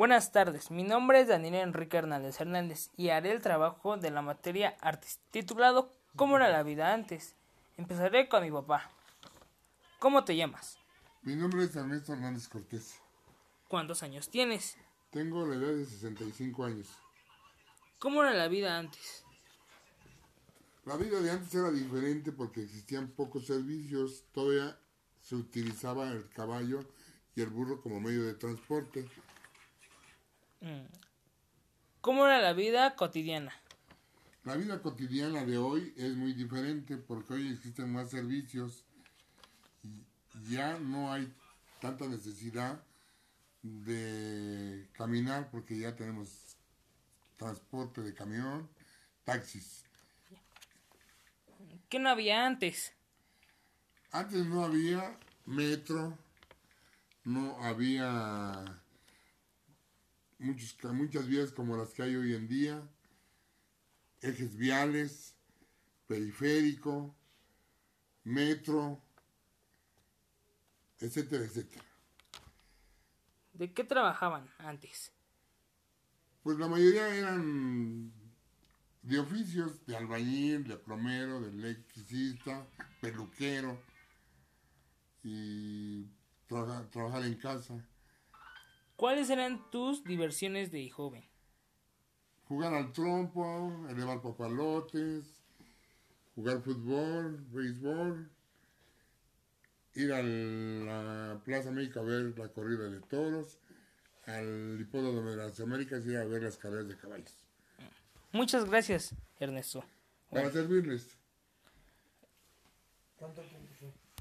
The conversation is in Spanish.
Buenas tardes, mi nombre es Daniel Enrique Hernández Hernández y haré el trabajo de la materia artes titulado ¿Cómo era la vida antes? Empezaré con mi papá. ¿Cómo te llamas? Mi nombre es Ernesto Hernández Cortés. ¿Cuántos años tienes? Tengo la edad de 65 años. ¿Cómo era la vida antes? La vida de antes era diferente porque existían pocos servicios, todavía se utilizaba el caballo y el burro como medio de transporte. ¿Cómo era la vida cotidiana? La vida cotidiana de hoy es muy diferente porque hoy existen más servicios y ya no hay tanta necesidad de caminar porque ya tenemos transporte de camión, taxis. ¿Qué no había antes? Antes no había metro, no había muchos, muchas vías como las que hay hoy en día, ejes viales, periférico, metro, etcétera, etcétera. ¿De qué trabajaban antes? Pues la mayoría eran de oficios, de albañil, de plomero, de electricista, peluquero y trabajar en casa. ¿Cuáles eran tus diversiones de joven? Jugar al trompo, elevar papalotes, jugar fútbol, béisbol, ir a la Plaza México a ver la corrida de toros, al hipódromo de las Américas y ir a ver las carreras de caballos. Muchas gracias, Ernesto. Para servirles. ¿Cuánto tiempo fue?